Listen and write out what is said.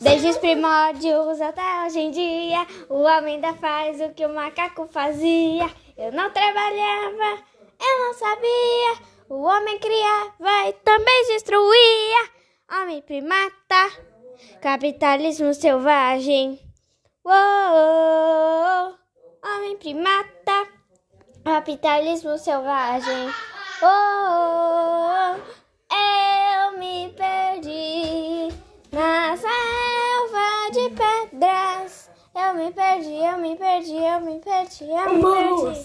Desde os primórdios até hoje em dia, o homem ainda faz o que o macaco fazia. Eu não trabalhava, eu não sabia. O homem criava e também destruía. Homem primata, capitalismo selvagem. Uou, homem primata, capitalismo selvagem. Oh, eu me perdi na. Eu me perdi, eu me perdi, eu me perdi, eu me perdi.